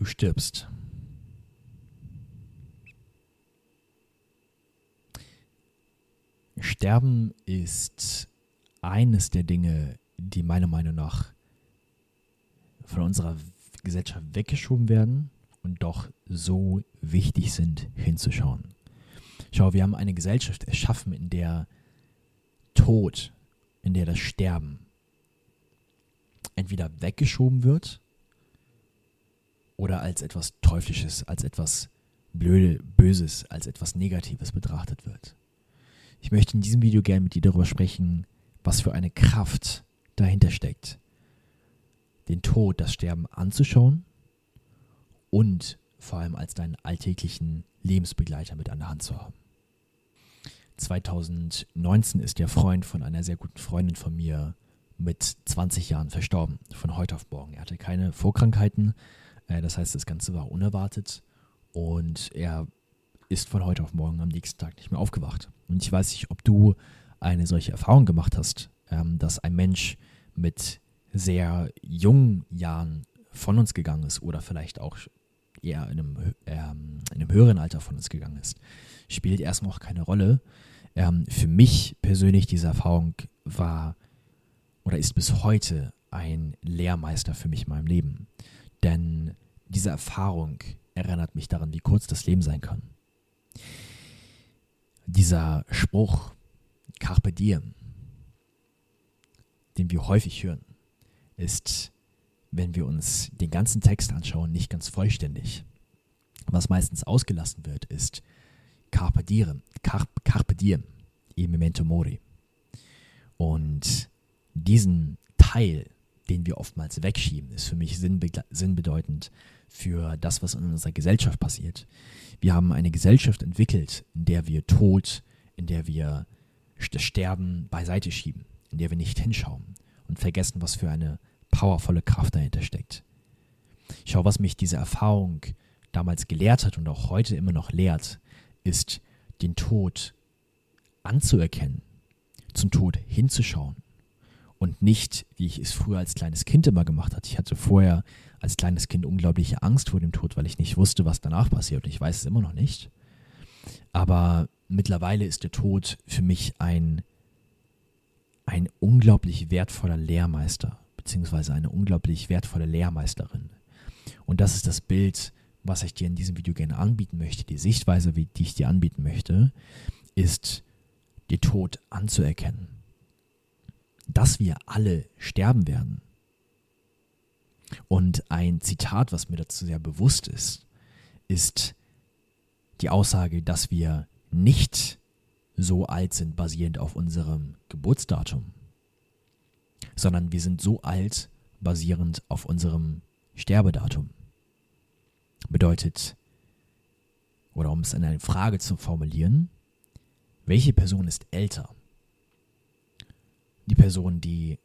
Du stirbst. Sterben ist eines der Dinge, die meiner Meinung nach von unserer Gesellschaft weggeschoben werden und doch so wichtig sind, hinzuschauen. Schau, wir haben eine Gesellschaft erschaffen, in der Tod, in der das Sterben entweder weggeschoben wird oder als etwas Teuflisches, als etwas Blöde, Böses, als etwas Negatives betrachtet wird. Ich möchte in diesem Video gerne mit dir darüber sprechen, was für eine Kraft dahinter steckt, den Tod, das Sterben anzuschauen und vor allem als deinen alltäglichen Lebensbegleiter mit an der Hand zu haben. 2019 ist der Freund von einer sehr guten Freundin von mir mit 20 Jahren verstorben, von heute auf morgen. Er hatte keine Vorkrankheiten, das heißt, das Ganze war unerwartet und er ist von heute auf morgen am nächsten Tag nicht mehr aufgewacht. Und ich weiß nicht, ob du eine solche Erfahrung gemacht hast, ähm, dass ein Mensch mit sehr jungen Jahren von uns gegangen ist oder vielleicht auch eher in einem, ähm, in einem höheren Alter von uns gegangen ist, spielt erstmal auch keine Rolle. Ähm, für mich persönlich diese Erfahrung war oder ist bis heute ein Lehrmeister für mich in meinem Leben. Denn diese Erfahrung erinnert mich daran, wie kurz das Leben sein kann. Dieser Spruch, Carpe Diem, den wir häufig hören, ist, wenn wir uns den ganzen Text anschauen, nicht ganz vollständig. Was meistens ausgelassen wird, ist Carpe Diem, Carpe, Carpe Diem, e memento mori. Und diesen Teil, den wir oftmals wegschieben, ist für mich sinnbedeutend für das, was in unserer Gesellschaft passiert. Wir haben eine Gesellschaft entwickelt, in der wir Tod, in der wir das Sterben beiseite schieben, in der wir nicht hinschauen und vergessen, was für eine powervolle Kraft dahinter steckt. Schau, was mich diese Erfahrung damals gelehrt hat und auch heute immer noch lehrt, ist den Tod anzuerkennen, zum Tod hinzuschauen und nicht, wie ich es früher als kleines Kind immer gemacht hatte. Ich hatte vorher als kleines Kind unglaubliche Angst vor dem Tod, weil ich nicht wusste, was danach passiert und ich weiß es immer noch nicht. Aber mittlerweile ist der Tod für mich ein, ein unglaublich wertvoller Lehrmeister, beziehungsweise eine unglaublich wertvolle Lehrmeisterin. Und das ist das Bild, was ich dir in diesem Video gerne anbieten möchte. Die Sichtweise, die ich dir anbieten möchte, ist, den Tod anzuerkennen. Dass wir alle sterben werden. Und ein Zitat, was mir dazu sehr bewusst ist, ist die Aussage, dass wir nicht so alt sind basierend auf unserem Geburtsdatum, sondern wir sind so alt basierend auf unserem Sterbedatum. Bedeutet, oder um es in eine Frage zu formulieren, welche Person ist älter? Die Person, die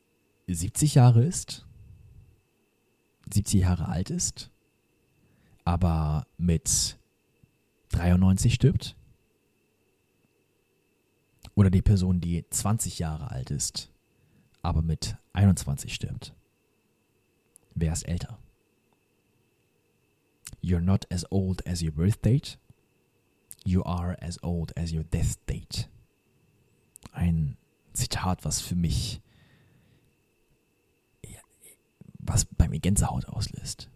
70 Jahre ist, 70 Jahre alt ist, aber mit 93 stirbt? Oder die Person, die 20 Jahre alt ist, aber mit 21 stirbt? Wer ist älter? You're not as old as your birth date. You are as old as your death date. Ein Zitat, was für mich was bei mir Gänsehaut auslöst.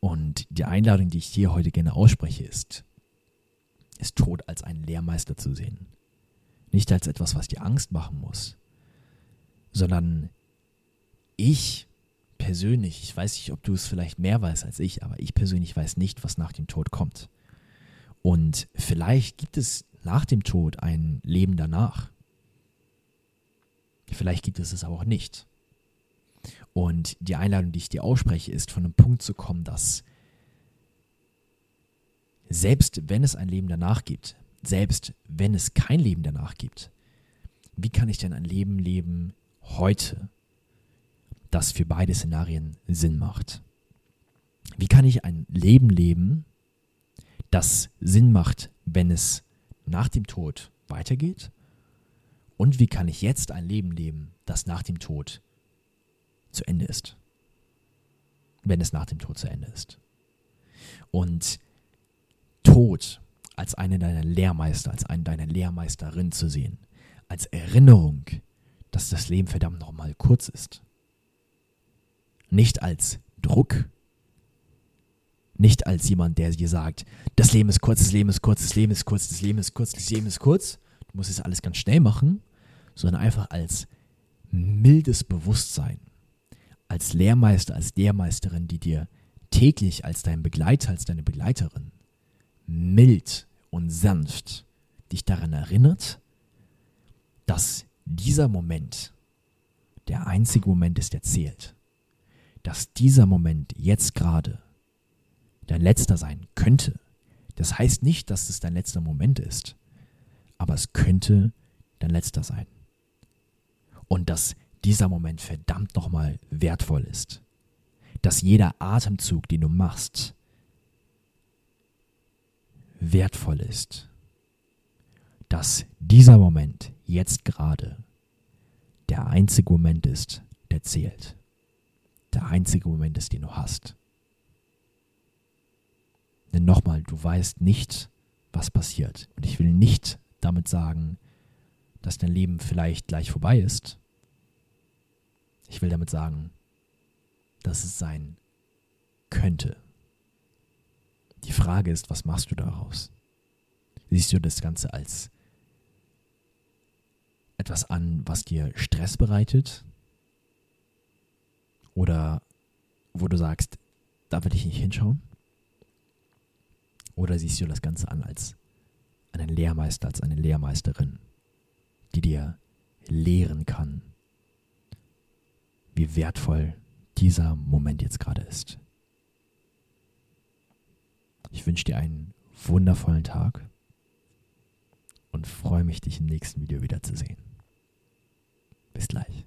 Und die Einladung, die ich dir heute gerne ausspreche, ist, ist Tod als einen Lehrmeister zu sehen. Nicht als etwas, was dir Angst machen muss, sondern ich persönlich, ich weiß nicht, ob du es vielleicht mehr weißt als ich, aber ich persönlich weiß nicht, was nach dem Tod kommt. Und vielleicht gibt es nach dem Tod ein Leben danach. Vielleicht gibt es es aber auch nicht. Und die Einladung, die ich dir ausspreche, ist, von einem Punkt zu kommen, dass selbst wenn es ein Leben danach gibt, selbst wenn es kein Leben danach gibt, wie kann ich denn ein Leben leben heute, das für beide Szenarien Sinn macht? Wie kann ich ein Leben leben, das Sinn macht, wenn es nach dem Tod weitergeht? Und wie kann ich jetzt ein Leben leben, das nach dem Tod zu Ende ist. wenn es nach dem Tod zu Ende ist. Und Tod als einen deiner Lehrmeister, als einen deiner Lehrmeisterin zu sehen, als Erinnerung, dass das Leben verdammt nochmal kurz ist. Nicht als Druck, nicht als jemand, der dir sagt, das Leben ist kurz, das Leben ist kurz, das Leben ist kurz, das Leben ist kurz, das Leben ist kurz. Du musst es alles ganz schnell machen, sondern einfach als mildes Bewusstsein, als Lehrmeister, als Lehrmeisterin, die dir täglich als dein Begleiter, als deine Begleiterin mild und sanft dich daran erinnert, dass dieser Moment der einzige Moment ist, der zählt. Dass dieser Moment jetzt gerade dein letzter sein könnte. Das heißt nicht, dass es dein letzter Moment ist, aber es könnte dein letzter sein. Und dass dieser Moment verdammt nochmal wertvoll ist. Dass jeder Atemzug, den du machst, wertvoll ist. Dass dieser Moment jetzt gerade der einzige Moment ist, der zählt. Der einzige Moment ist, den du hast. Denn nochmal, du weißt nicht, was passiert. Und ich will nicht damit sagen, dass dein Leben vielleicht gleich vorbei ist. Ich will damit sagen, dass es sein könnte. Die Frage ist, was machst du daraus? Siehst du das Ganze als etwas an, was dir Stress bereitet? Oder wo du sagst, da will ich nicht hinschauen? Oder siehst du das Ganze an als einen Lehrmeister, als eine Lehrmeisterin, die dir lehren kann, wie wertvoll dieser Moment jetzt gerade ist? Ich wünsche dir einen wundervollen Tag und freue mich, dich im nächsten Video wiederzusehen. Bis gleich.